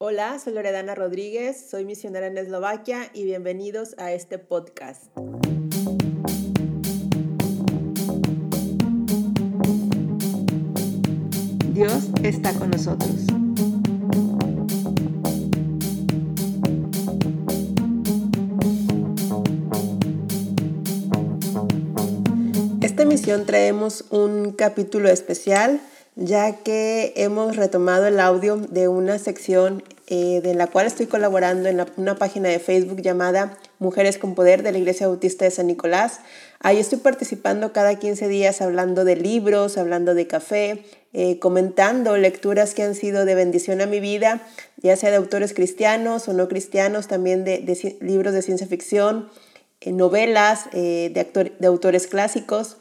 Hola, soy Loredana Rodríguez, soy misionera en Eslovaquia y bienvenidos a este podcast. Dios está con nosotros. Esta emisión traemos un capítulo especial ya que hemos retomado el audio de una sección eh, de la cual estoy colaborando en una página de Facebook llamada Mujeres con Poder de la Iglesia Bautista de San Nicolás. Ahí estoy participando cada 15 días hablando de libros, hablando de café, eh, comentando lecturas que han sido de bendición a mi vida, ya sea de autores cristianos o no cristianos, también de, libros de ciencia ficción, eh, novelas de, de autores clásicos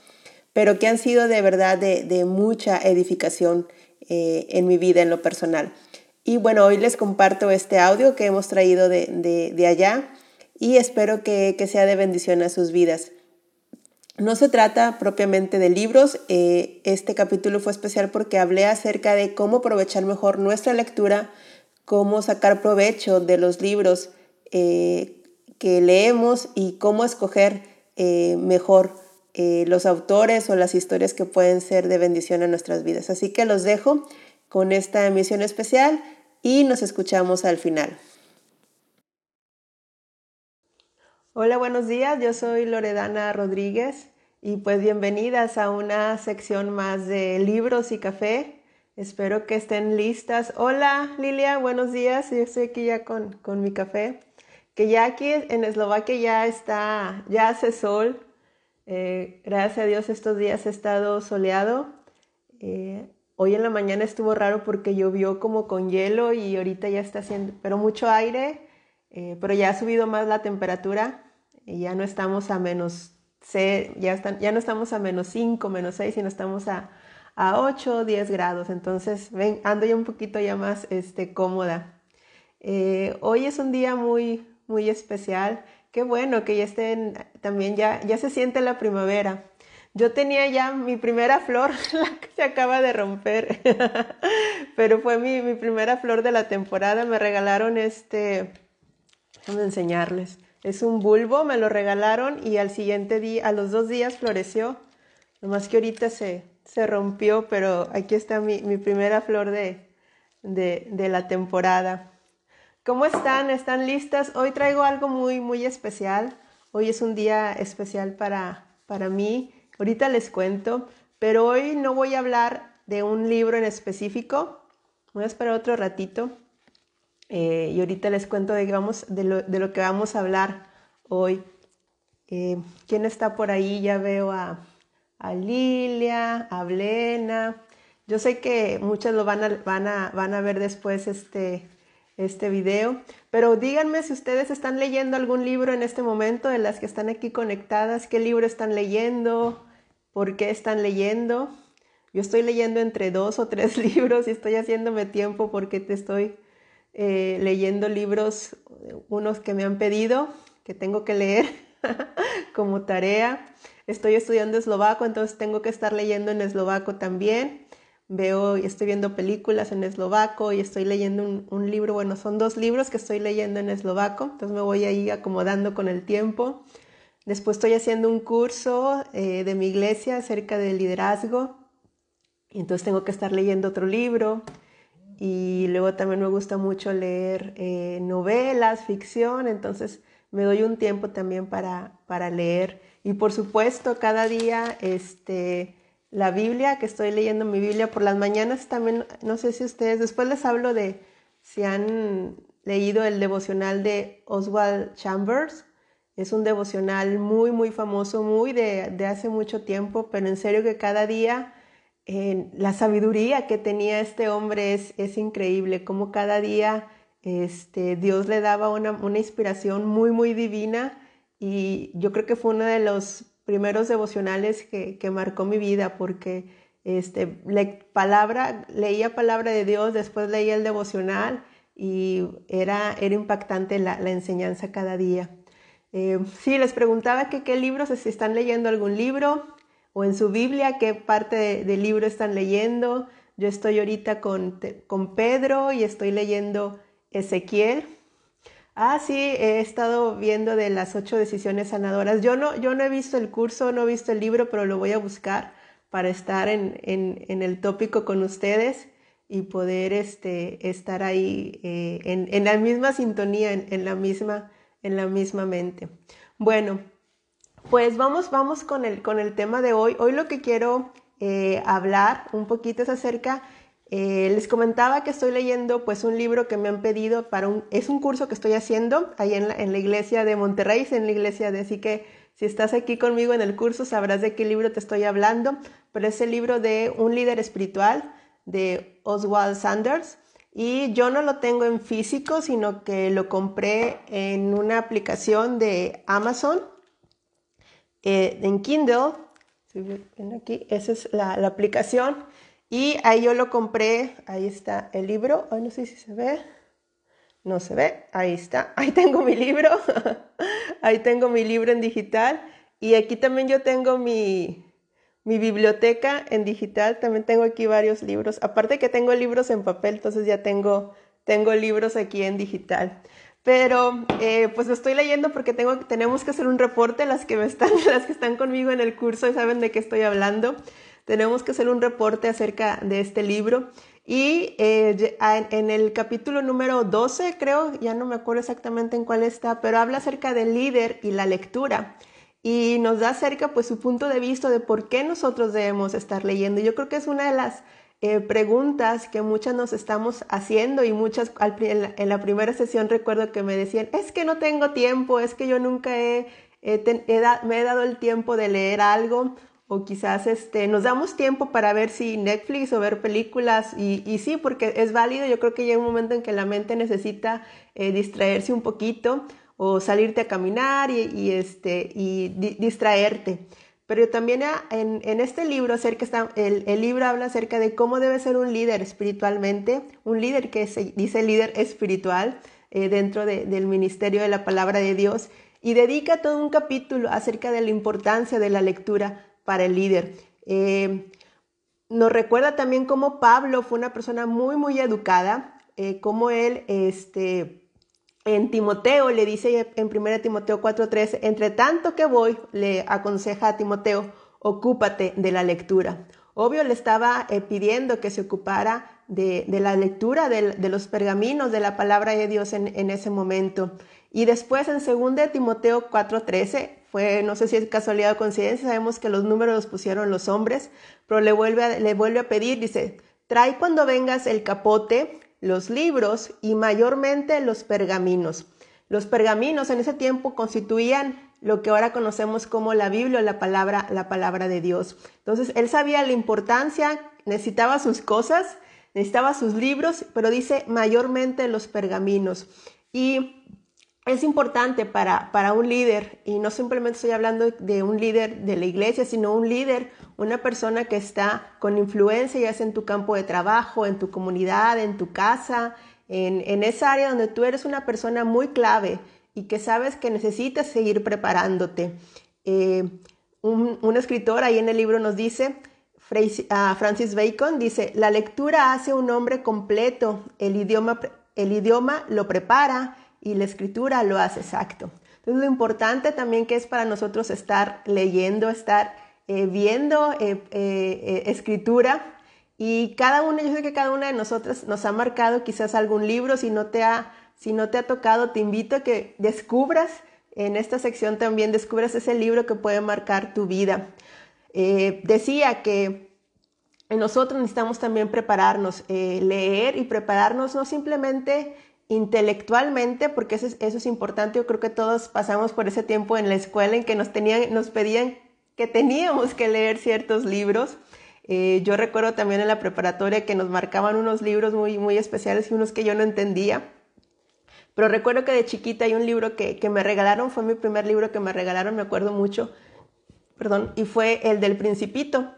pero que han sido de verdad de, mucha edificación eh, en mi vida, en lo personal. Y bueno, hoy les comparto este audio que hemos traído de, allá y espero que, sea de bendición a sus vidas. No se trata propiamente de libros, eh, este capítulo fue especial porque hablé acerca de cómo aprovechar mejor nuestra lectura, cómo sacar provecho de los libros eh, que leemos y cómo escoger mejor eh, los autores o las historias que pueden ser de bendición a nuestras vidas. Así que los dejo con esta emisión especial y nos escuchamos al final. Hola, buenos días, yo soy Loredana Rodríguez y pues bienvenidas a una sección más de libros y café. Espero que estén listas. Hola Lilia, buenos días, yo estoy aquí ya con, con mi café. Que ya aquí en Eslovaquia ya está, ya hace sol, eh, gracias a Dios estos días ha estado soleado. Eh, hoy en la mañana estuvo raro porque llovió como con hielo y ahorita ya está haciendo, pero mucho aire, eh, pero ya ha subido más la temperatura y ya no estamos a menos ya, están, ya no estamos a menos 5, menos 6, sino estamos a, a 8 o 10 grados. Entonces ven, ando ya un poquito ya más este, cómoda. hoy es un día muy, muy especial. Qué bueno que ya estén, también ya, ya se siente la primavera. Yo tenía ya mi primera flor, la que se acaba de romper, pero fue mi, mi, primera flor de la temporada. Me regalaron este, déjame enseñarles. Es un bulbo, me lo regalaron y al siguiente día, a los dos días floreció. Nomás que ahorita se, se rompió, pero aquí está mi, mi primera flor de, de, de la temporada. ¿Cómo están? ¿Están listas? Hoy traigo algo muy, muy especial. Hoy es un día especial para, para mí. Ahorita les cuento, pero hoy no voy a hablar de un libro en específico. Voy a esperar otro ratito. Eh, y ahorita les cuento de, vamos, de, lo, que vamos a hablar hoy. Eh, ¿Quién está por ahí? Ya veo a, a Lilia, a Blena. Yo sé que muchas lo van a, van a, van a ver después este, este video. Pero díganme si ustedes están leyendo algún libro en este momento, de las que están aquí conectadas, qué libro están leyendo, por qué están leyendo. Yo estoy leyendo entre dos o tres libros y estoy haciéndome tiempo porque te estoy eh, leyendo libros, unos que me han pedido, que tengo que leer como tarea. Estoy estudiando eslovaco, entonces tengo que estar leyendo en eslovaco también veo y estoy viendo películas en eslovaco y estoy leyendo un, libro, bueno, son dos libros que estoy leyendo en eslovaco, entonces me voy ahí acomodando con el tiempo. Después estoy haciendo un curso eh, de mi iglesia acerca del liderazgo, y entonces tengo que estar leyendo otro libro. Y luego también me gusta mucho leer eh, novelas, ficción, entonces me doy un tiempo también para, para leer. Y por supuesto, cada día este, la Biblia, que estoy leyendo mi Biblia por las mañanas también, no sé si ustedes, después les hablo de si han leído el devocional de Oswald Chambers. Es un devocional muy, muy famoso, muy de, de hace mucho tiempo, pero en serio que cada día la sabiduría que tenía este hombre es, es increíble, como cada día este, Dios le daba una, una inspiración muy, muy divina y yo creo que fue uno de los primeros devocionales que, que marcó mi vida porque este, palabra, leía palabra de Dios, después leía el devocional y era, era impactante la, enseñanza cada día. Eh, sí, les preguntaba qué libros, si están leyendo algún libro o en su Biblia, qué parte del libro están leyendo. Yo estoy ahorita con, con Pedro y estoy leyendo Ezequiel. Ah, sí, he estado viendo de las ocho decisiones sanadoras. Yo no, yo no he visto el curso, no he visto el libro, pero lo voy a buscar para estar en, en, el tópico con ustedes y poder este, estar ahí eh, en, en, la misma sintonía, en, la misma, en la misma mente. Bueno, pues vamos, vamos con el, con el tema de hoy. Hoy lo que quiero eh, hablar un poquito es acerca, eh, les comentaba que estoy leyendo pues un libro que me han pedido para un, es un curso que estoy haciendo ahí en la, en la iglesia de Monterrey, en la iglesia de, así que si estás aquí conmigo en el curso sabrás de qué libro te estoy hablando, pero es el libro de un líder espiritual de Oswald Sanders. Y yo no lo tengo en físico, sino que lo compré en una aplicación de Amazon, eh, en Kindle. Si ven aquí, esa es la, aplicación. Y ahí yo lo compré, ahí está el libro. Ay, no sé si se ve. No se ve, ahí está. Ahí tengo mi libro. Ahí tengo mi libro en digital. Y aquí también yo tengo mi, mi biblioteca en digital. También tengo aquí varios libros. Aparte que tengo libros en papel, entonces ya tengo, tengo libros aquí en digital. Pero eh, pues lo estoy leyendo porque tengo, tenemos que hacer un reporte, las que, me están, las que están conmigo en el curso y saben de qué estoy hablando. Tenemos que hacer un reporte acerca de este libro. Y eh, en el capítulo número 12, creo, ya no me acuerdo exactamente en cuál está, pero habla acerca del líder y la lectura. Y nos da acerca pues su punto de vista de por qué nosotros debemos estar leyendo. Yo creo que es una de las eh, preguntas que muchas nos estamos haciendo y muchas en la, primera sesión recuerdo que me decían, es que no tengo tiempo, es que yo nunca he, me he dado el tiempo de leer algo o quizás este, nos damos tiempo para ver si Netflix o ver películas y, y, sí, porque es válido, yo creo que llega un momento en que la mente necesita eh, distraerse un poquito o salirte a caminar y, y este, y distraerte. Pero también en, en, este libro, acerca está, el, el, libro habla acerca de cómo debe ser un líder espiritualmente, un líder que se dice líder espiritual eh, dentro de, del ministerio de la palabra de Dios y dedica todo un capítulo acerca de la importancia de la lectura para el líder. Eh, nos recuerda también cómo Pablo fue una persona muy, muy educada, eh, como él, este, en Timoteo le dice en 1 Timoteo 4:13, entre tanto que voy, le aconseja a Timoteo, ocúpate de la lectura. Obvio le estaba eh, pidiendo que se ocupara de, la lectura de, los pergaminos de la palabra de Dios en ese momento. Y después en 2 Timoteo 4:13 fue, no sé si es casualidad o coincidencia, sabemos que los números los pusieron los hombres, pero le vuelve a, le vuelve a pedir, dice, trae cuando vengas el capote, los libros y mayormente los pergaminos. Los pergaminos en ese tiempo constituían lo que ahora conocemos como la Biblia, la palabra, la palabra de Dios. Entonces, él sabía la importancia, necesitaba sus cosas, necesitaba sus libros, pero dice mayormente los pergaminos. Y es importante para, para un líder, y no simplemente estoy hablando de un líder de la iglesia, sino un líder, una persona que está con influencia, ya sea en tu campo de trabajo, en tu comunidad, en tu casa, en, en esa área donde tú eres una persona muy clave y que sabes que necesitas seguir preparándote. Eh, un, un, escritor ahí en el libro nos dice, ah, Francis Bacon dice, la lectura hace un hombre completo, el idioma, el idioma lo prepara, y la escritura lo hace exacto. Entonces lo importante también que es para nosotros estar leyendo, estar eh, viendo eh, eh, escritura y cada una, yo sé que cada una de nosotras nos ha marcado quizás algún libro, si no te ha, si no te ha tocado, te invito a que descubras en esta sección también, descubras ese libro que puede marcar tu vida. decía que nosotros necesitamos también prepararnos, leer y prepararnos no simplemente intelectualmente, porque eso es, eso es importante, yo creo que todos pasamos por ese tiempo en la escuela en que nos, tenían, nos pedían que teníamos que leer ciertos libros. Eh, yo recuerdo también en la preparatoria que nos marcaban unos libros muy, muy especiales y unos que yo no entendía. Pero recuerdo que de chiquita hay un libro que, que me regalaron, fue mi primer libro que me regalaron, me acuerdo mucho, perdón, y fue el del Principito.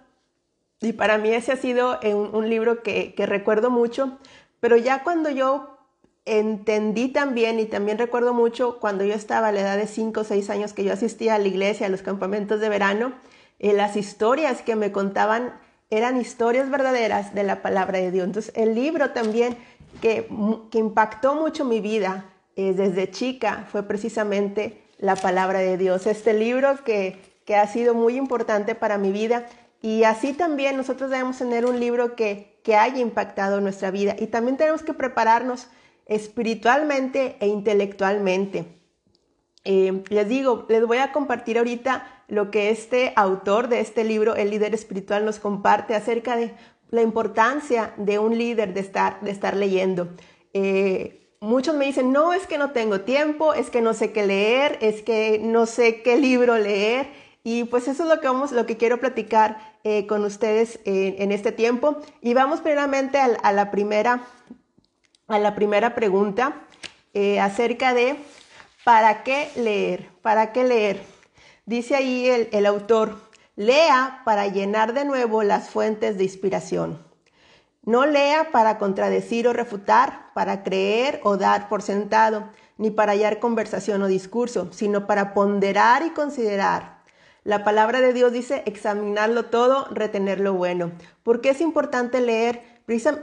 Y para mí ese ha sido un, un libro que, que recuerdo mucho, pero ya cuando yo entendí también y también recuerdo mucho cuando yo estaba a la edad de 5 o 6 años que yo asistía a la iglesia, a los campamentos de verano, eh, las historias que me contaban eran historias verdaderas de la palabra de Dios. Entonces el libro también que, impactó mucho mi vida eh, desde chica fue precisamente la palabra de Dios. Este libro que, que ha sido muy importante para mi vida y así también nosotros debemos tener un libro que, que haya impactado nuestra vida y también tenemos que prepararnos espiritualmente e intelectualmente. Eh, les digo, les voy a compartir ahorita lo que este autor de este libro, el líder espiritual, nos comparte acerca de la importancia de un líder de estar, de estar leyendo. Eh, muchos me dicen, no, es que no tengo tiempo, es que no sé qué leer, es que no sé qué libro leer. Y pues eso es lo que, vamos, lo que quiero platicar eh, con ustedes en este tiempo. Y vamos primeramente a, la, primera, a la primera pregunta acerca de ¿Para qué leer? ¿Para qué leer? Dice ahí el, autor, lea para llenar de nuevo las fuentes de inspiración. No lea para contradecir o refutar, para creer o dar por sentado, ni para hallar conversación o discurso, sino para ponderar y considerar. La palabra de Dios dice examinarlo todo, retener lo bueno. ¿Por qué es importante leer?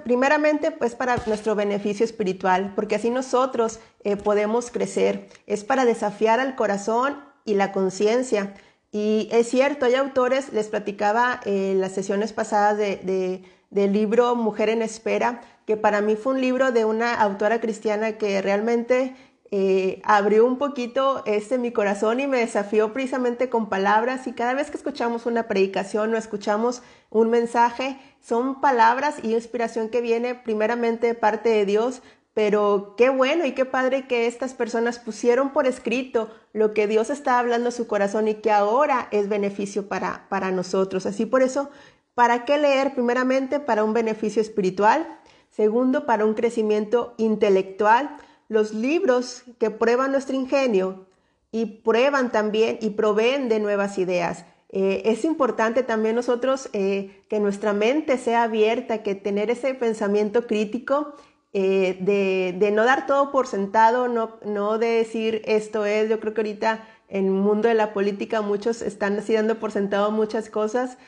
Primeramente, pues para nuestro beneficio espiritual, porque así nosotros eh, podemos crecer. Es para desafiar al corazón y la conciencia. Y es cierto, hay autores, les platicaba en las sesiones pasadas de, del libro Mujer en Espera, que para mí fue un libro de una autora cristiana que realmente eh, abrió un poquito este mi corazón y me desafió precisamente con palabras y cada vez que escuchamos una predicación o escuchamos un mensaje, son palabras y inspiración que viene primeramente de parte de Dios, pero qué bueno y qué padre que estas personas pusieron por escrito lo que Dios está hablando a su corazón y que ahora es beneficio para, para nosotros. Así por eso, ¿para qué leer? Primeramente, para un beneficio espiritual. Segundo, para un crecimiento intelectual los libros que prueban nuestro ingenio y prueban también y proveen de nuevas ideas. Eh, es importante también nosotros eh, que nuestra mente sea abierta, que tener ese pensamiento crítico eh, de, no dar todo por sentado, no, no de decir esto es, yo creo que ahorita en el mundo de la política muchos están así dando por sentado muchas cosas,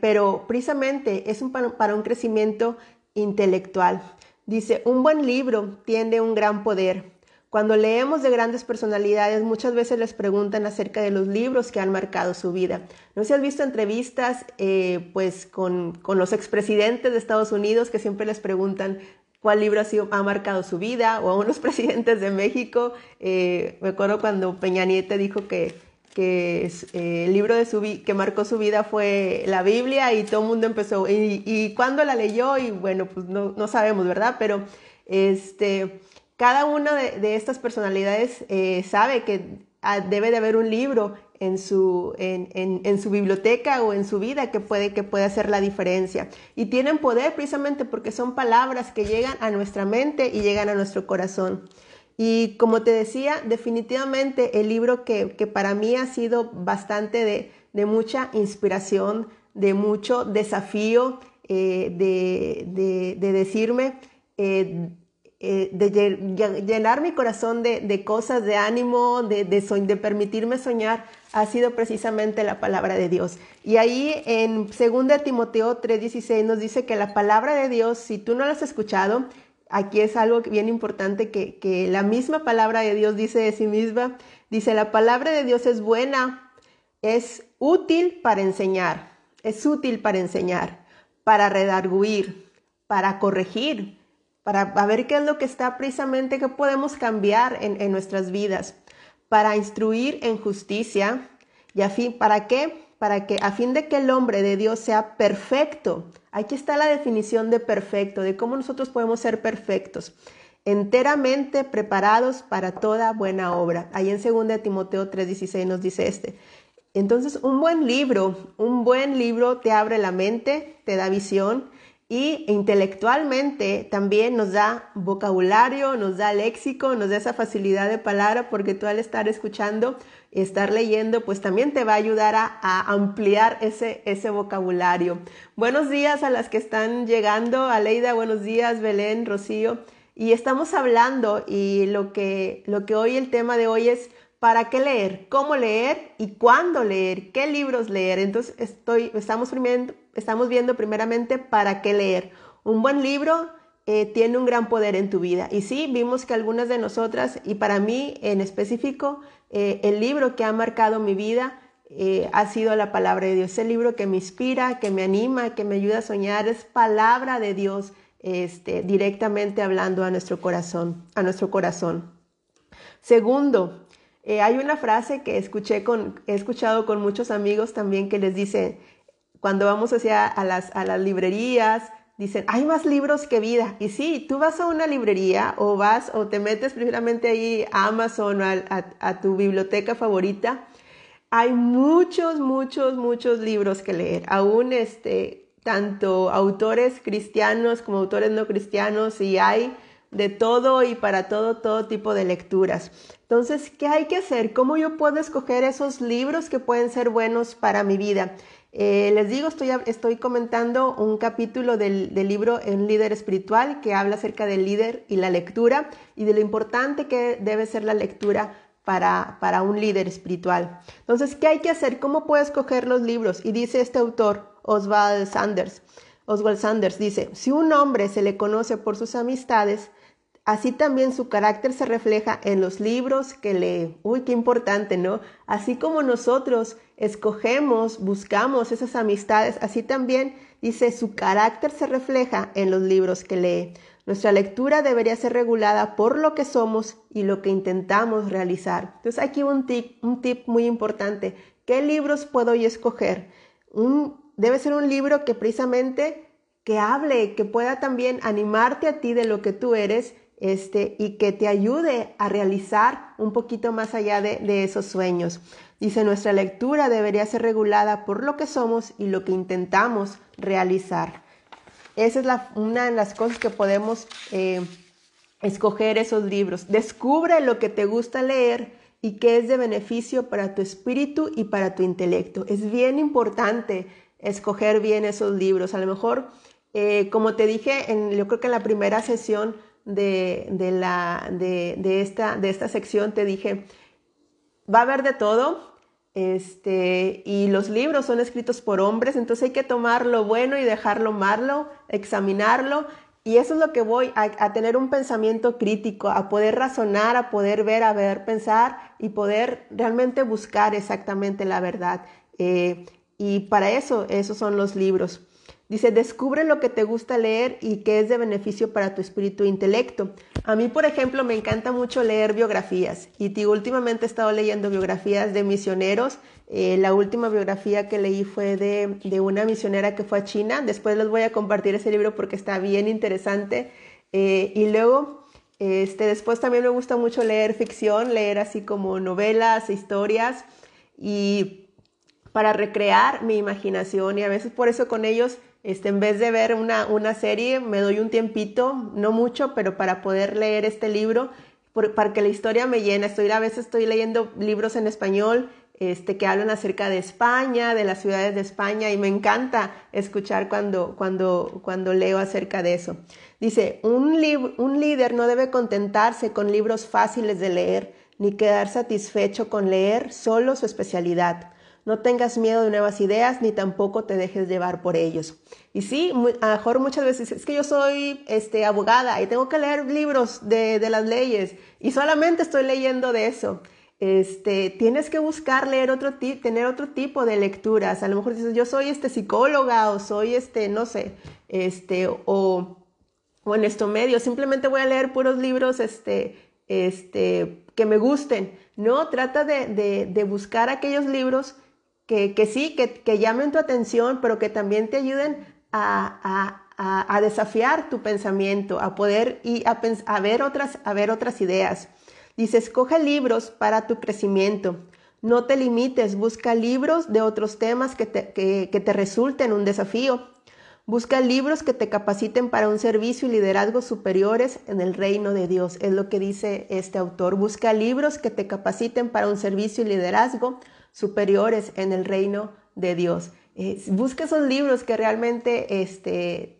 pero precisamente es un, para un crecimiento intelectual. Dice, un buen libro tiene un gran poder. Cuando leemos de grandes personalidades, muchas veces les preguntan acerca de los libros que han marcado su vida. No sé si has visto entrevistas eh, pues con, los expresidentes de Estados Unidos que siempre les preguntan cuál libro ha, marcado su vida, o a unos presidentes de México. Eh, me acuerdo cuando Peña Nieto dijo que que eh, el libro de su que marcó su vida fue la Biblia y todo el mundo empezó, y, y cuándo la leyó, y bueno, pues no, no, sabemos, ¿verdad? Pero este, cada una de, estas personalidades eh, sabe que ah, debe de haber un libro en su, en, en, su biblioteca o en su vida que puede, que puede hacer la diferencia. Y tienen poder precisamente porque son palabras que llegan a nuestra mente y llegan a nuestro corazón. Y como te decía, definitivamente el libro que, para mí ha sido bastante de, mucha inspiración, de mucho desafío, eh, de, decirme, eh, eh, de llenar mi corazón de, cosas, de ánimo, de, de, permitirme soñar, ha sido precisamente la palabra de Dios. Y ahí en 2 Timoteo 3:16 nos dice que la palabra de Dios, si tú no la has escuchado, aquí es algo bien importante que, la misma palabra de Dios dice de sí misma. Dice, la palabra de Dios es buena, es útil para enseñar, es útil para enseñar, para redarguir, para corregir, para ver qué es lo que está precisamente, que podemos cambiar en, en nuestras vidas, para instruir en justicia y a fin, ¿para qué? Para que a fin de que el hombre de Dios sea perfecto. Aquí está la definición de perfecto, de cómo nosotros podemos ser perfectos, enteramente preparados para toda buena obra. Ahí en 2 Timoteo 3:16 nos dice este. Entonces, un buen libro, un buen libro te abre la mente, te da visión, y intelectualmente también nos da vocabulario, nos da léxico, nos da esa facilidad de palabra, porque tú al estar escuchando, estar leyendo, pues también te va a ayudar a, ampliar ese, ese vocabulario. Buenos días a las que están llegando, Aleida, buenos días, Belén, Rocío. Y estamos hablando y lo que, lo que hoy el tema de hoy es para qué leer, cómo leer y cuándo leer, qué libros leer. Entonces estoy, estamos, estamos viendo primeramente para qué leer. Un buen libro eh, tiene un gran poder en tu vida. Y sí, vimos que algunas de nosotras, y para mí en específico, eh, el libro que ha marcado mi vida eh, ha sido la palabra de Dios. El libro que me inspira, que me anima, que me ayuda a soñar, es palabra de Dios, este, directamente hablando a nuestro corazón, a nuestro corazón. Segundo, hay una frase que escuché con, he escuchado con muchos amigos también que les dice, cuando vamos hacia a las, a las librerías, dicen, hay más libros que vida. Y sí, tú vas a una librería o vas o te metes primeramente ahí a Amazon o a, tu biblioteca favorita. Hay muchos, muchos, muchos libros que leer. Aún este, tanto autores cristianos como autores no cristianos y hay de todo y para todo, todo tipo de lecturas. Entonces, ¿qué hay que hacer? ¿Cómo yo puedo escoger esos libros que pueden ser buenos para mi vida? Eh, les digo, estoy, estoy, comentando un capítulo del, libro Un líder espiritual que habla acerca del líder y la lectura y de lo importante que debe ser la lectura para, para un líder espiritual. Entonces, ¿qué hay que hacer? ¿Cómo puedo escoger los libros? Y dice este autor, Oswald Sanders. Oswald Sanders dice, si un hombre se le conoce por sus amistades, Así también su carácter se refleja en los libros que lee. Uy, qué importante, ¿no? Así como nosotros escogemos, buscamos esas amistades, así también dice su carácter se refleja en los libros que lee. Nuestra lectura debería ser regulada por lo que somos y lo que intentamos realizar. Entonces aquí un tip, un tip muy importante. ¿Qué libros puedo yo escoger? Un, debe ser un libro que precisamente que hable, que pueda también animarte a ti de lo que tú eres este, y que te ayude a realizar un poquito más allá de, esos sueños. Dice, nuestra lectura debería ser regulada por lo que somos y lo que intentamos realizar. Esa es una de las cosas que podemos eh, escoger esos libros. Descubre lo que te gusta leer y que es de beneficio para tu espíritu y para tu intelecto. Es bien importante escoger bien esos libros. A lo mejor, eh, como te dije, en, yo creo que en la primera sesión, de, la, de, esta, de esta sección te dije, va a haber de todo, este, y los libros son escritos por hombres, entonces hay que tomar lo bueno y dejarlo malo, examinarlo, y eso es lo que voy a, tener un pensamiento crítico, a poder razonar, a poder ver, a ver, pensar y poder realmente buscar exactamente la verdad. Eh, y para eso, esos son los libros. Dice, descubre lo que te gusta leer y que es de beneficio para tu espíritu e intelecto. A mí, por ejemplo, me encanta mucho leer biografías y últimamente he estado leyendo biografías de misioneros. Eh, la última biografía que leí fue de, de, una misionera que fue a China. Después les voy a compartir ese libro porque está bien interesante. Eh, y luego, este, después también me gusta mucho leer ficción, leer así como novelas, historias y para recrear mi imaginación y a veces por eso con ellos este, en vez de ver una, una, serie, me doy un tiempito, no mucho, pero para poder leer este libro, para que la historia me llene. Estoy, a veces estoy leyendo libros en español este, que hablan acerca de España, de las ciudades de España, y me encanta escuchar cuando, cuando, cuando leo acerca de eso. Dice, un, un líder no debe contentarse con libros fáciles de leer, ni quedar satisfecho con leer solo su especialidad. No tengas miedo de nuevas ideas ni tampoco te dejes llevar por ellos. Y sí, a lo mejor muchas veces es que yo soy este, abogada y tengo que leer libros de, las leyes y solamente estoy leyendo de eso. Este, tienes que buscar leer otro tener otro tipo de lecturas. A lo mejor dices, yo soy este psicóloga o soy este, no sé, este, o, o en esto medio, simplemente voy a leer puros libros, este, este, que me gusten. No, trata de, de, de buscar aquellos libros que, sí, que, llamen tu atención, pero que también te ayuden a, desafiar tu pensamiento, a poder y a, ver otras, a ver otras ideas. Dice, escoge libros para tu crecimiento. No te limites, busca libros de otros temas que te, que te resulten un desafío. Busca libros que te capaciten para un servicio y liderazgo superiores en el reino de Dios. Es lo que dice este autor. Busca libros que te capaciten para un servicio y liderazgo superiores en el reino de Dios. Eh, busca esos libros que realmente este,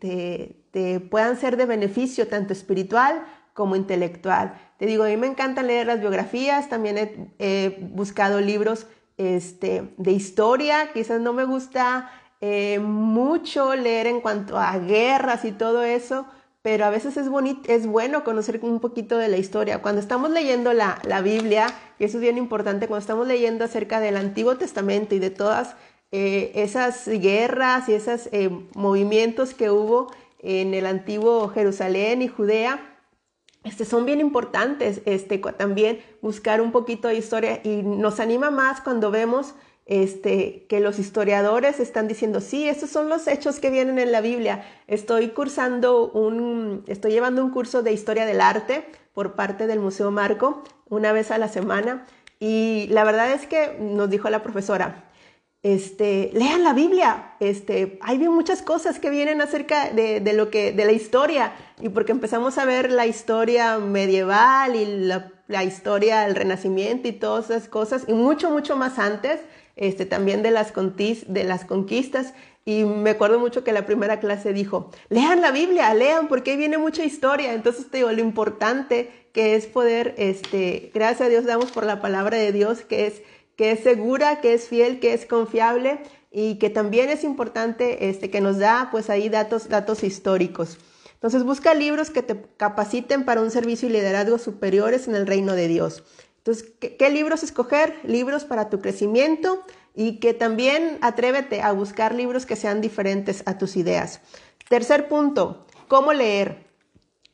te, puedan ser de beneficio tanto espiritual como intelectual. Te digo, a mí me encanta leer las biografías, también he, buscado libros este, de historia, quizás no me gusta eh, mucho leer en cuanto a guerras y todo eso, pero a veces es, es bueno conocer un poquito de la historia. Cuando estamos leyendo la, la, Biblia, y eso es bien importante, cuando estamos leyendo acerca del Antiguo Testamento y de todas eh, esas guerras y esos eh, movimientos que hubo en el antiguo Jerusalén y Judea, este, son bien importantes este, también buscar un poquito de historia y nos anima más cuando vemos este, que los historiadores están diciendo, sí, estos son los hechos que vienen en la Biblia. Estoy cursando un, estoy llevando un curso de historia del arte por parte del Museo Marco una vez a la semana y la verdad es que nos dijo la profesora, este, lean la Biblia, este, hay muchas cosas que vienen acerca de, lo que, de la historia, y porque empezamos a ver la historia medieval y la, historia del Renacimiento y todas esas cosas, y mucho, mucho más antes, este, también de las, de las conquistas, y me acuerdo mucho que la primera clase dijo, lean la Biblia, lean, porque ahí viene mucha historia, entonces te digo, lo importante que es poder, este, gracias a Dios damos por la palabra de Dios, que es que es segura, que es fiel, que es confiable y que también es importante este, que nos da pues ahí datos, datos históricos. Entonces busca libros que te capaciten para un servicio y liderazgo superiores en el reino de Dios. Entonces, ¿qué, ¿qué, libros escoger? Libros para tu crecimiento y que también atrévete a buscar libros que sean diferentes a tus ideas. Tercer punto, ¿cómo leer?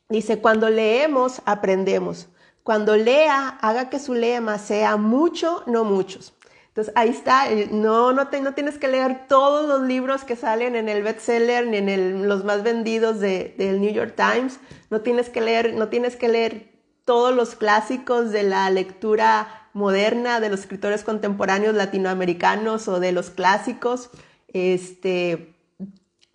Dice, cuando leemos, aprendemos. Cuando lea, haga que su lema sea mucho, no muchos. Entonces ahí está, no, no, no tienes que leer todos los libros que salen en el bestseller ni en los más vendidos de, del New York Times. No tienes que leer, no tienes que leer todos los clásicos de la lectura moderna de los escritores contemporáneos latinoamericanos o de los clásicos. Este,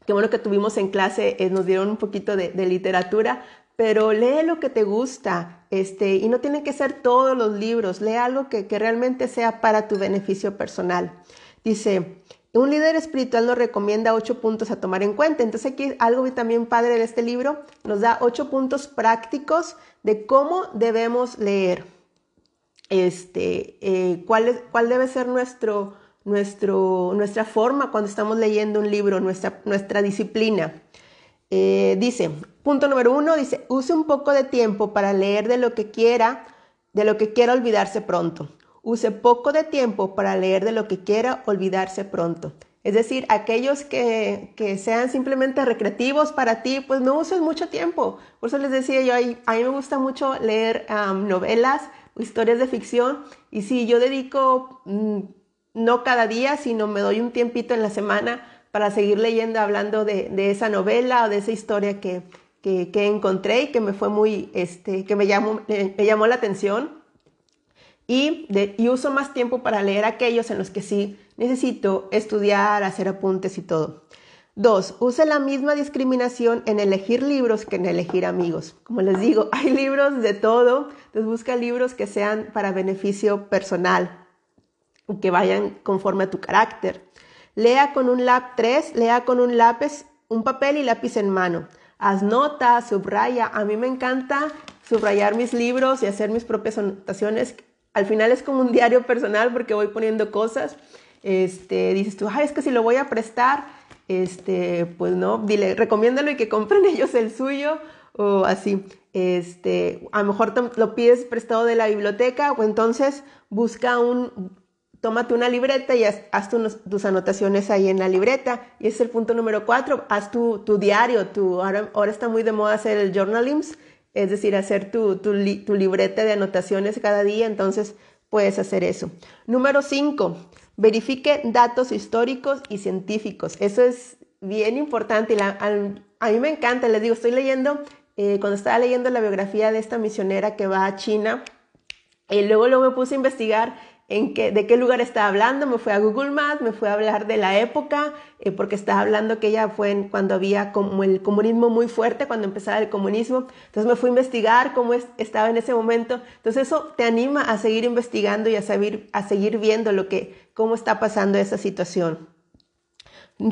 qué bueno que tuvimos en clase, eh, nos dieron un poquito de, de literatura, pero lee lo que te gusta, este, y no tienen que ser todos los libros, lee algo que, realmente sea para tu beneficio personal. Dice, un líder espiritual nos recomienda ocho puntos a tomar en cuenta. Entonces aquí algo también padre de este libro, nos da ocho puntos prácticos de cómo debemos leer. Este, eh, cuál, cuál debe ser nuestro, nuestro, nuestra forma cuando estamos leyendo un libro, nuestra, nuestra disciplina. Eh, dice, punto número uno, dice, use un poco de tiempo para leer de lo que quiera, de lo que quiera olvidarse pronto. Use poco de tiempo para leer de lo que quiera olvidarse pronto. Es decir, aquellos que, sean simplemente recreativos para ti, pues no uses mucho tiempo. Por eso les decía yo, a mí me gusta mucho leer novelas historias de ficción. Y si yo dedico, mm, no cada día, sino me doy un tiempito en la semana para seguir leyendo, hablando de, esa novela o de esa historia que, encontré y que me fue muy, este, que me llamó, me llamó la atención. Y, uso más tiempo para leer aquellos en los que sí necesito estudiar, hacer apuntes y todo. Dos, use la misma discriminación en elegir libros que en elegir amigos. Como les digo, hay libros de todo, entonces busca libros que sean para beneficio personal y que vayan conforme a tu carácter. Lea con un lápiz 3, lea con un lápiz, un papel y lápiz en mano. Haz notas, subraya. A mí me encanta subrayar mis libros y hacer mis propias anotaciones. Al final es como un diario personal porque voy poniendo cosas. Este, dices tú, ay, es que si lo voy a prestar, este, pues no, dile, recomiéndalo y que compren ellos el suyo o así. Este, a lo mejor lo pides prestado de la biblioteca o entonces busca un tómate una libreta y haz, tus anotaciones ahí en la libreta. Y ese es el punto número cuatro, haz tu, diario. Tu, ahora, está muy de moda hacer el journalism, es decir, hacer tu, tu, libreta de anotaciones cada día, entonces puedes hacer eso. Número cinco, verifique datos históricos y científicos. Eso es bien importante. Y a, mí me encanta, les digo, estoy leyendo, eh, cuando estaba leyendo la biografía de esta misionera que va a China, y luego, luego me puse a investigar en qué, de qué lugar estaba hablando, me fui a Google Maps, me fui a hablar de la época, eh, porque estaba hablando que ella fue cuando había como el comunismo muy fuerte, cuando empezaba el comunismo, entonces me fui a investigar cómo estaba en ese momento, entonces eso te anima a seguir investigando y a, seguir, a seguir viendo lo que, cómo está pasando esa situación.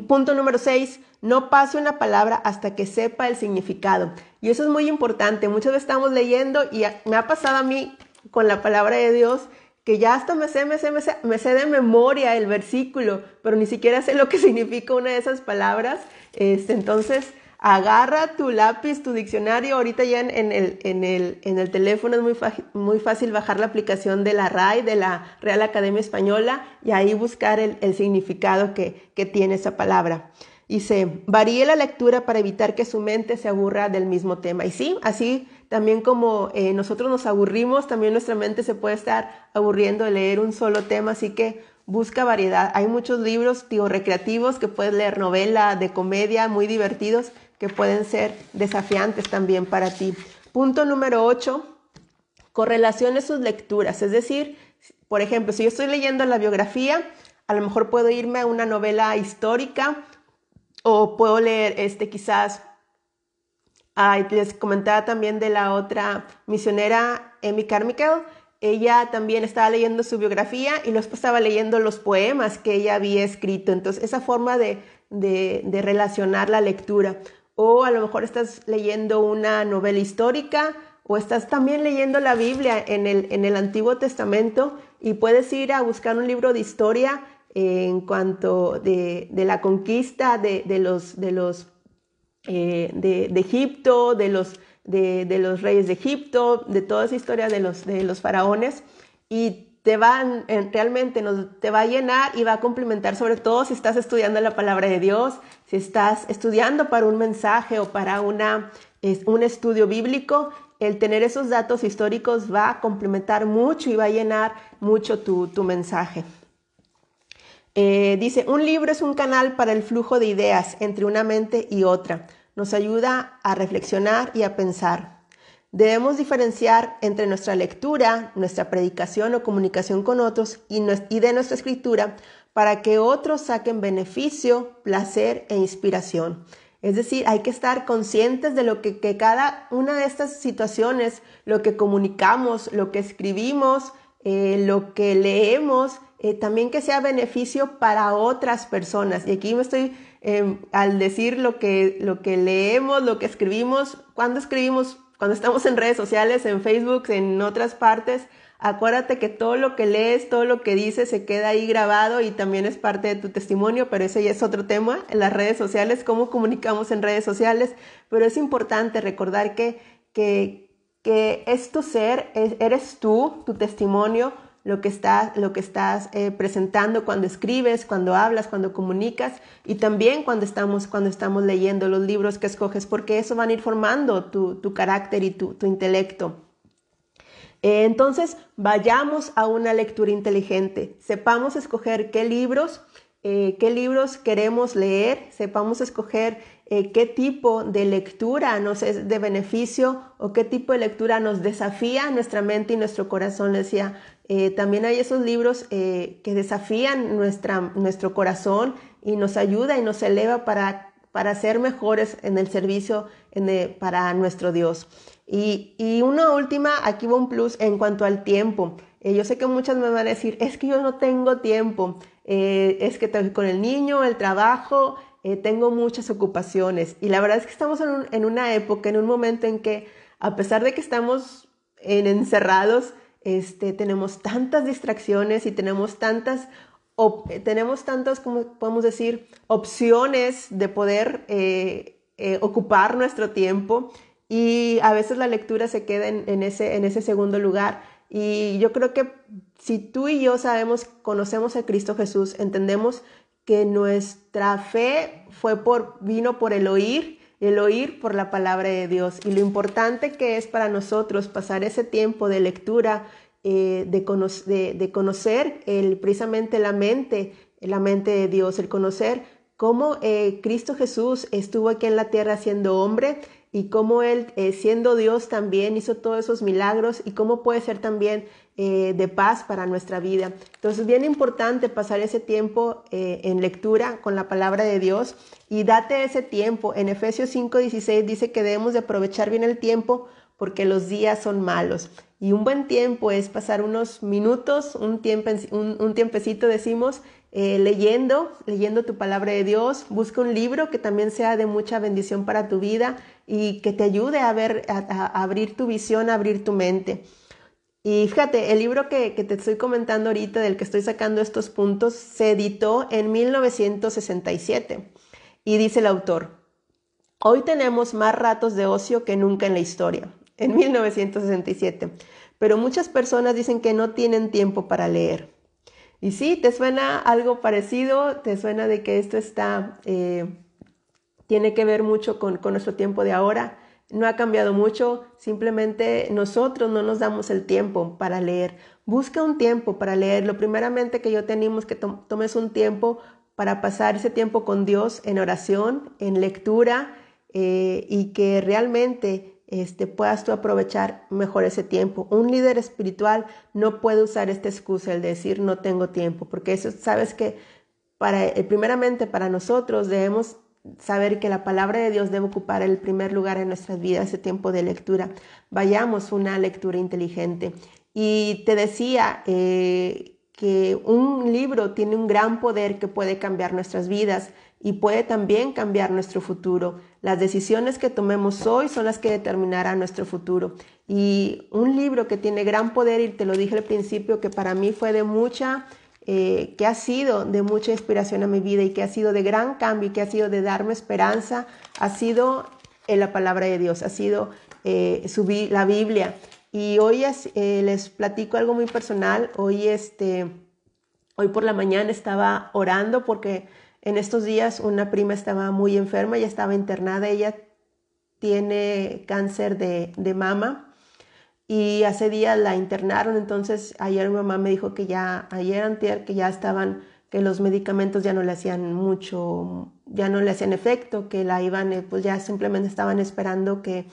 Punto número 6, no pase una palabra hasta que sepa el significado. Y eso es muy importante. Muchas veces estamos leyendo y me ha pasado a mí con la palabra de Dios que ya hasta me sé, me sé, me sé, me sé de memoria el versículo, pero ni siquiera sé lo que significa una de esas palabras. Este, entonces, agarra tu lápiz, tu diccionario. Ahorita ya en, el, en, el, en el, teléfono es muy, muy, fácil bajar la aplicación de la RAI, de la Real Academia Española, y ahí buscar el, el significado que, que, tiene esa palabra. Dice, varíe la lectura para evitar que su mente se aburra del mismo tema. Y sí, así también como eh, nosotros nos aburrimos, también nuestra mente se puede estar aburriendo de leer un solo tema, así que busca variedad. Hay muchos libros, tío, recreativos que puedes leer, novela, de comedia, muy divertidos, que pueden ser desafiantes también para ti. Punto número 8, correlacione sus lecturas. Es decir, por ejemplo, si yo estoy leyendo la biografía, a lo mejor puedo irme a una novela histórica o puedo leer este quizás les comentaba también de la otra misionera, Amy Carmichael, ella también estaba leyendo su biografía y luego estaba leyendo los poemas que ella había escrito. Entonces, esa forma de, de, relacionar la lectura. O a lo mejor estás leyendo una novela histórica o estás también leyendo la Biblia en el, en el Antiguo Testamento y puedes ir a buscar un libro de historia en cuanto de, de la conquista de, de, los, de, los, eh, de, Egipto, de los de, los reyes de Egipto, de toda esa historia de los, de los faraones y te van, realmente nos, te va a llenar y va a complementar, sobre todo si estás estudiando la palabra de Dios, si estás estudiando para un mensaje o para una, un estudio bíblico, el tener esos datos históricos va a complementar mucho y va a llenar mucho tu, tu mensaje. Eh, dice, un libro es un canal para el flujo de ideas entre una mente y otra nos ayuda a reflexionar y a pensar. Debemos diferenciar entre nuestra lectura, nuestra predicación o comunicación con otros y, de nuestra escritura para que otros saquen beneficio, placer e inspiración. Es decir, hay que estar conscientes de lo que, cada una de estas situaciones, lo que comunicamos, lo que escribimos, eh, lo que leemos, eh, también que sea beneficio para otras personas. Y aquí me estoy Em, al decir lo que, lo que leemos, lo que escribimos, cuando escribimos, cuando estamos en redes sociales, en Facebook, en otras partes, acuérdate que todo lo que lees, todo lo que dices se queda ahí grabado y también es parte de tu testimonio, pero ese ya es otro tema, en las redes sociales, cómo comunicamos en redes sociales, pero es importante recordar que, que, que es ser, eres tú, tu testimonio, lo que estás, lo que estás eh, presentando cuando escribes, cuando hablas, cuando comunicas y también cuando estamos, cuando estamos leyendo los libros que escoges, porque eso van a ir formando tu, tu carácter y tu, tu intelecto. Eh, entonces, vayamos a una lectura inteligente, sepamos escoger qué libros, eh, qué libros queremos leer, sepamos escoger qué tipo de lectura nos es de beneficio o qué tipo de lectura nos desafía nuestra mente y nuestro corazón. Le decía eh, también hay esos libros eh, que desafían nuestra, nuestro corazón y nos ayuda y nos eleva para, para ser mejores en el servicio para nuestro Dios. Y, y, una última, aquí va un plus en cuanto al tiempo. Eh, yo sé que muchas me van a decir, es que yo no tengo tiempo, es que con el niño, el trabajo, tengo muchas ocupaciones. Y la verdad es que estamos en, en, una época, en un momento en que, a pesar de que estamos en, encerrados, este, tenemos tantas distracciones y tenemos tantas, tenemos tantas, como podemos decir, opciones de poder eh, eh, ocupar nuestro tiempo y a veces la lectura se queda en, ese, en ese segundo lugar. Y yo creo que si tú y yo sabemos, conocemos a Cristo Jesús, entendemos que nuestra fe fue por, vino por el oír, el oír por la palabra de Dios. Y lo importante que es para nosotros pasar ese tiempo de lectura, eh, de, de, conocer el, precisamente la mente, la mente de Dios, el conocer cómo eh, Cristo Jesús estuvo aquí en la tierra siendo hombre y cómo Él, eh, siendo Dios, también hizo todos esos milagros y cómo puede ser también de paz para nuestra vida. Entonces, es bien importante pasar ese tiempo en lectura con la palabra de Dios y date ese tiempo. En Efesios 5:16 dice que debemos de aprovechar bien el tiempo porque los días son malos. Y un buen tiempo es pasar unos minutos, un, tiempo, un, tiempecito, decimos, eh, leyendo, leyendo tu palabra de Dios. Busca un libro que también sea de mucha bendición para tu vida y que te ayude a, ver, a, abrir tu visión, a abrir tu mente. Y fíjate, el libro que, te estoy comentando ahorita, del que estoy sacando estos puntos, se editó en 1967. Y dice el autor, Hoy tenemos más ratos de ocio que nunca en la historia, en 1967, pero muchas personas dicen que no tienen tiempo para leer. Y sí, te suena algo parecido, te suena de que esto está, eh, tiene que ver mucho con, con nuestro tiempo de ahora. No ha cambiado mucho, simplemente nosotros no nos damos el tiempo para leer. Busca un tiempo para leer. Lo primeramente que yo tenemos que tomes un tiempo para pasar ese tiempo con Dios en oración, en lectura eh, y que realmente este, puedas tú aprovechar mejor ese tiempo. Un líder espiritual no puede usar esta excusa, el decir no tengo tiempo, porque eso sabes que para, eh, primeramente para nosotros debemos saber que la palabra de Dios debe ocupar el primer lugar en nuestras vidas, ese tiempo de lectura. Vayamos una lectura inteligente. Y te decía eh, que un libro tiene un gran poder que puede cambiar nuestras vidas y puede también cambiar nuestro futuro. Las decisiones que tomemos hoy son las que determinarán nuestro futuro. Y un libro que tiene gran poder, y te lo dije al principio, que para mí fue de mucha eh, que ha sido de mucha inspiración a mi vida y que ha sido de gran cambio y que ha sido de darme esperanza, ha sido en la palabra de Dios, ha sido eh, la Biblia. Y hoy eh, les platico algo muy personal. Hoy, este, hoy por la mañana estaba orando porque en estos días una prima estaba muy enferma, y estaba internada, ella tiene cáncer de, de mama y hace días la internaron, entonces ayer mi mamá me dijo que ya, ayer antier, que ya estaban, que los medicamentos ya no le hacían mucho, ya no le hacían efecto, que la iban, eh, pues ya simplemente estaban esperando que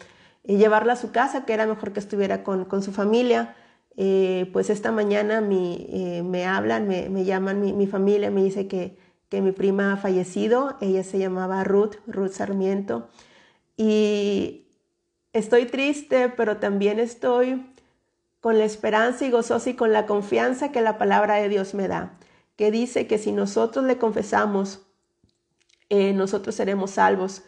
eh, llevarla a su casa, que era mejor que estuviera con, con su familia. Eh, pues esta mañana mi, me hablan, me, me llaman mi, mi, familia, me dice que, que mi prima ha fallecido, ella se llamaba Ruth, Ruth Sarmiento, y Estoy triste, pero también estoy con la esperanza y gozosa y con la confianza que la palabra de Dios me da, que dice que si nosotros le confesamos, eh, nosotros seremos salvos,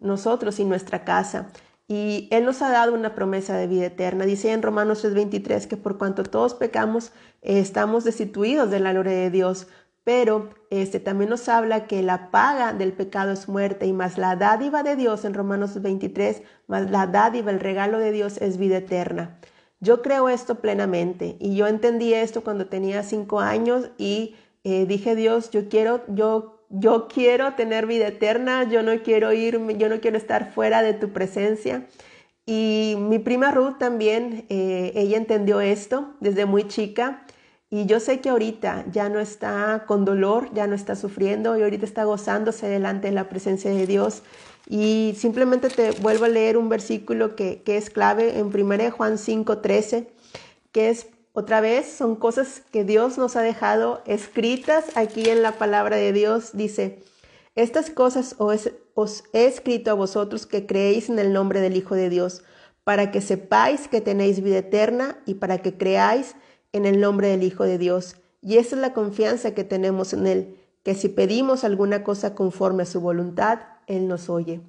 nosotros y nuestra casa. Y Él nos ha dado una promesa de vida eterna. Dice en Romanos 3:23 que por cuanto todos pecamos, eh, estamos destituidos de la gloria de Dios pero este también nos habla que la paga del pecado es muerte y más la dádiva de Dios en Romanos 23, más la dádiva, el regalo de Dios es vida eterna. Yo creo esto plenamente y yo entendí esto cuando tenía cinco años y eh, dije Dios, yo quiero, yo, yo quiero tener vida eterna, yo no quiero irme, yo no quiero estar fuera de tu presencia. Y mi prima Ruth también, eh, ella entendió esto desde muy chica y yo sé que ahorita ya no está con dolor, ya no está sufriendo y ahorita está gozándose delante de la presencia de Dios. Y simplemente te vuelvo a leer un versículo que, es clave en 1 Juan 5, 13, que es otra vez, son cosas que Dios nos ha dejado escritas aquí en la palabra de Dios. Dice, estas cosas os, os he escrito a vosotros que creéis en el nombre del Hijo de Dios, para que sepáis que tenéis vida eterna y para que creáis en el nombre del Hijo de Dios. Y esa es la confianza que tenemos en Él, que si pedimos alguna cosa conforme a su voluntad, Él nos oye.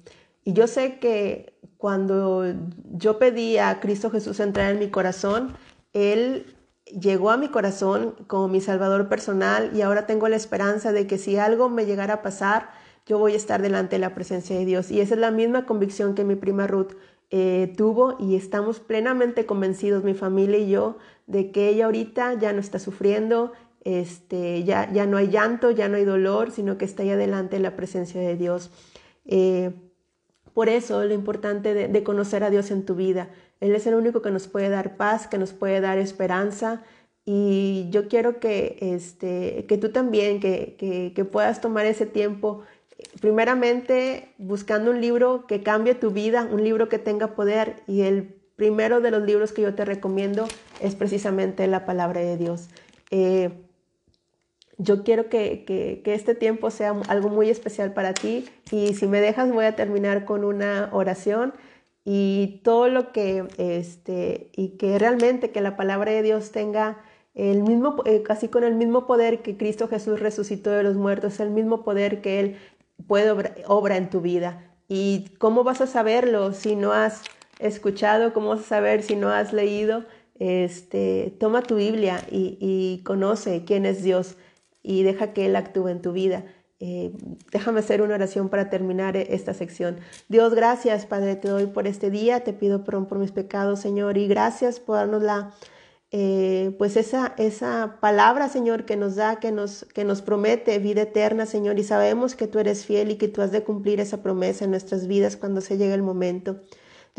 Y yo sé que cuando yo pedí a Cristo Jesús entrar en mi corazón, Él llegó a mi corazón como mi Salvador personal y ahora tengo la esperanza de que si algo me llegara a pasar, yo voy a estar delante de la presencia de Dios. Y esa es la misma convicción que mi prima Ruth eh, tuvo y estamos plenamente convencidos, mi familia y yo, de que ella ahorita ya no está sufriendo, este, ya, ya no hay llanto, ya no hay dolor, sino que está ahí adelante la presencia de Dios. Eh, por eso lo importante de, conocer a Dios en tu vida. Él es el único que nos puede dar paz, que nos puede dar esperanza. Y yo quiero que, este, que tú también, que, que puedas tomar ese tiempo primeramente buscando un libro que cambie tu vida, un libro que tenga poder y el primero de los libros que yo te recomiendo es precisamente la palabra de Dios. Eh, yo quiero que, que, este tiempo sea algo muy especial para ti y si me dejas voy a terminar con una oración y todo lo que, este, y que realmente que la palabra de Dios tenga el mismo, eh, casi con el mismo poder que Cristo Jesús resucitó de los muertos, el mismo poder que Él puede obra, en tu vida. ¿Y cómo vas a saberlo si no has escuchado? ¿Cómo vas a saber si no has leído? Este, toma tu Biblia y, conoce quién es Dios y deja que Él actúe en tu vida. eh, déjame hacer una oración para terminar esta sección. Dios, gracias, Padre, te doy por este día, te pido perdón por mis pecados, Señor, y gracias por darnos la, eh, pues esa, esa palabra, Señor, que nos da, que nos, que nos promete vida eterna, Señor, y sabemos que tú eres fiel y que tú has de cumplir esa promesa en nuestras vidas cuando se llegue el momento.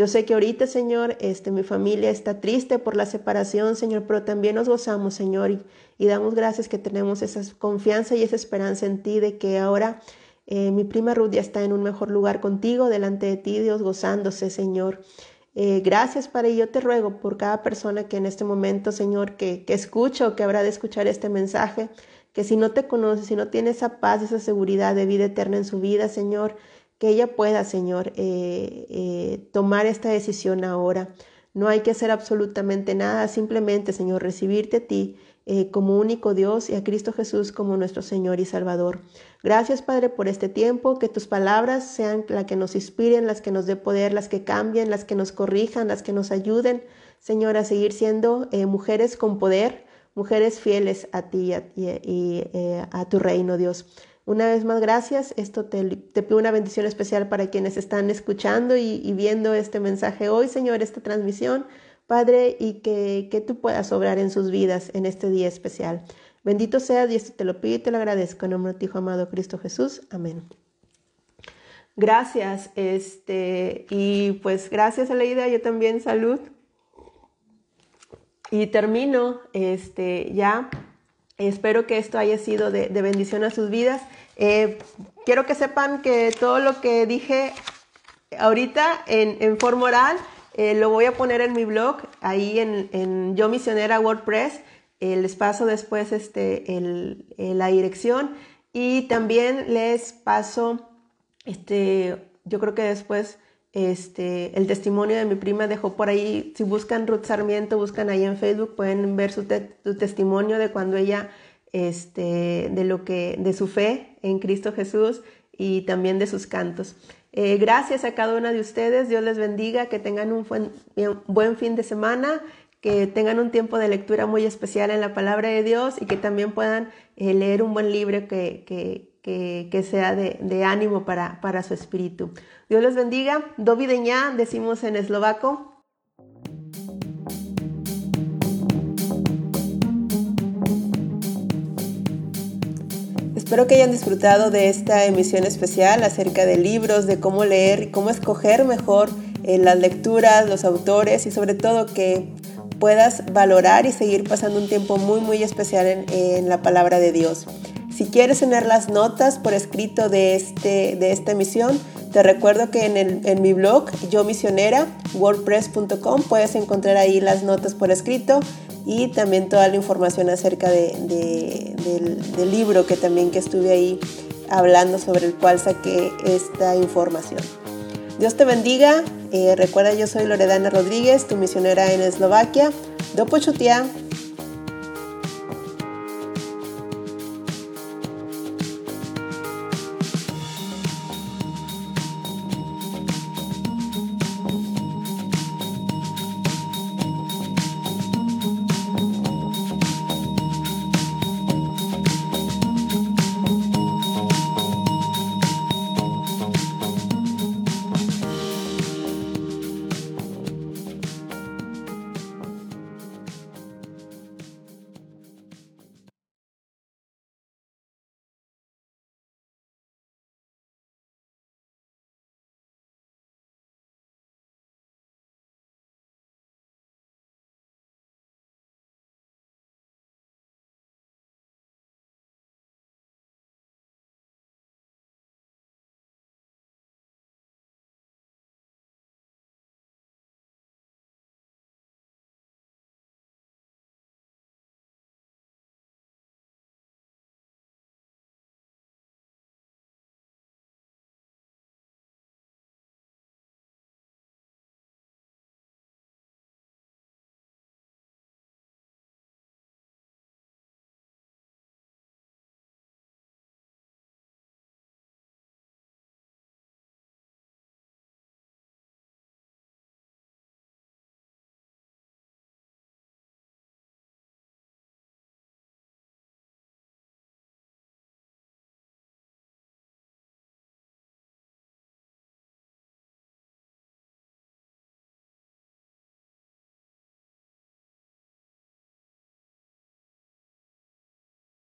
Yo sé que ahorita, Señor, este, mi familia está triste por la separación, Señor, pero también nos gozamos, Señor, y, damos gracias que tenemos esa confianza y esa esperanza en ti de que ahora eh, mi prima Ruth ya está en un mejor lugar contigo, delante de ti, Dios, gozándose, Señor. Eh, gracias, Padre, y yo te ruego por cada persona que en este momento, Señor, que, que escucha o que habrá de escuchar este mensaje, que si no te conoce, si no tiene esa paz, esa seguridad de vida eterna en su vida, Señor, que ella pueda, Señor, eh, eh, tomar esta decisión ahora. No hay que hacer absolutamente nada, simplemente, Señor, recibirte a ti eh, como único Dios y a Cristo Jesús como nuestro Señor y Salvador. Gracias, Padre, por este tiempo, que tus palabras sean las que nos inspiren, las que nos dé poder, las que cambien, las que nos corrijan, las que nos ayuden, Señor, a seguir siendo mujeres con poder, mujeres fieles a ti y a tu reino, Dios. Una vez más, gracias. Esto te, pido una bendición especial para quienes están escuchando y, viendo este mensaje hoy, Señor, esta transmisión, Padre, y que, que tú puedas obrar en sus vidas en este día especial. Bendito sea, y esto te lo pido y te lo agradezco. En nombre de Hijo amado Cristo Jesús. Amén. Gracias, este, y pues gracias a la yo también salud. Y termino, este, ya Espero que esto haya sido de, bendición a sus vidas. Eh, quiero que sepan que todo lo que dije ahorita en, forma oral eh, lo voy a poner en mi blog, ahí en, Yo Misionera WordPress. Eh, les paso después este, la dirección y también les paso, este, yo creo que después este, el testimonio de mi prima dejó por ahí, si buscan Ruth Sarmiento, buscan ahí en Facebook, pueden ver su, testimonio de cuando ella, este, de lo que, de su fe en Cristo Jesús y también de sus cantos. Eh, gracias a cada una de ustedes, Dios les bendiga, que tengan un buen, fin de semana, que tengan un tiempo de lectura muy especial en la palabra de Dios y que también puedan eh, leer un buen libro que, que, sea de, ánimo para, para su espíritu. Dios les bendiga. Do videña, decimos en eslovaco. Espero que hayan disfrutado de esta emisión especial acerca de libros, de cómo leer y cómo escoger mejor eh, las lecturas, los autores y sobre todo que puedas valorar y seguir pasando un tiempo muy muy especial en la palabra de Dios. Si quieres tener las notas por escrito de, este, de esta emisión, te recuerdo que en, el, en mi blog, yo misionera, wordpress.com, puedes encontrar ahí las notas por escrito y también toda la información acerca de, del, libro que también que estuve ahí hablando sobre el cual saqué esta información. Dios te bendiga. Eh, recuerda, yo soy Loredana Rodríguez, tu misionera en Eslovaquia. Do pochutia.